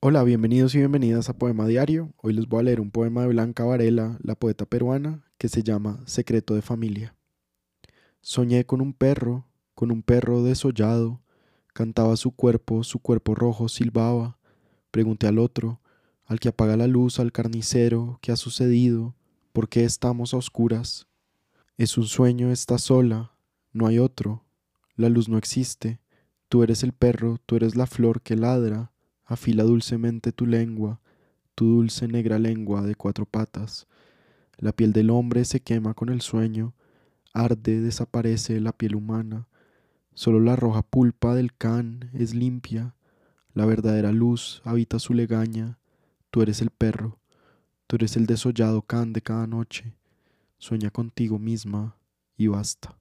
Hola, bienvenidos y bienvenidas a Poema Diario. Hoy les voy a leer un poema de Blanca Varela, la poeta peruana, que se llama Secreto de Familia. Soñé con un perro, con un perro desollado, cantaba su cuerpo, su cuerpo rojo silbaba. Pregunté al otro, al que apaga la luz, al carnicero, ¿qué ha sucedido? ¿Por qué estamos a oscuras? Es un sueño, está sola, no hay otro, la luz no existe, tú eres el perro, tú eres la flor que ladra afila dulcemente tu lengua, tu dulce negra lengua de cuatro patas. La piel del hombre se quema con el sueño, arde, desaparece la piel humana. Solo la roja pulpa del can es limpia, la verdadera luz habita su legaña. Tú eres el perro, tú eres el desollado can de cada noche. Sueña contigo misma y basta.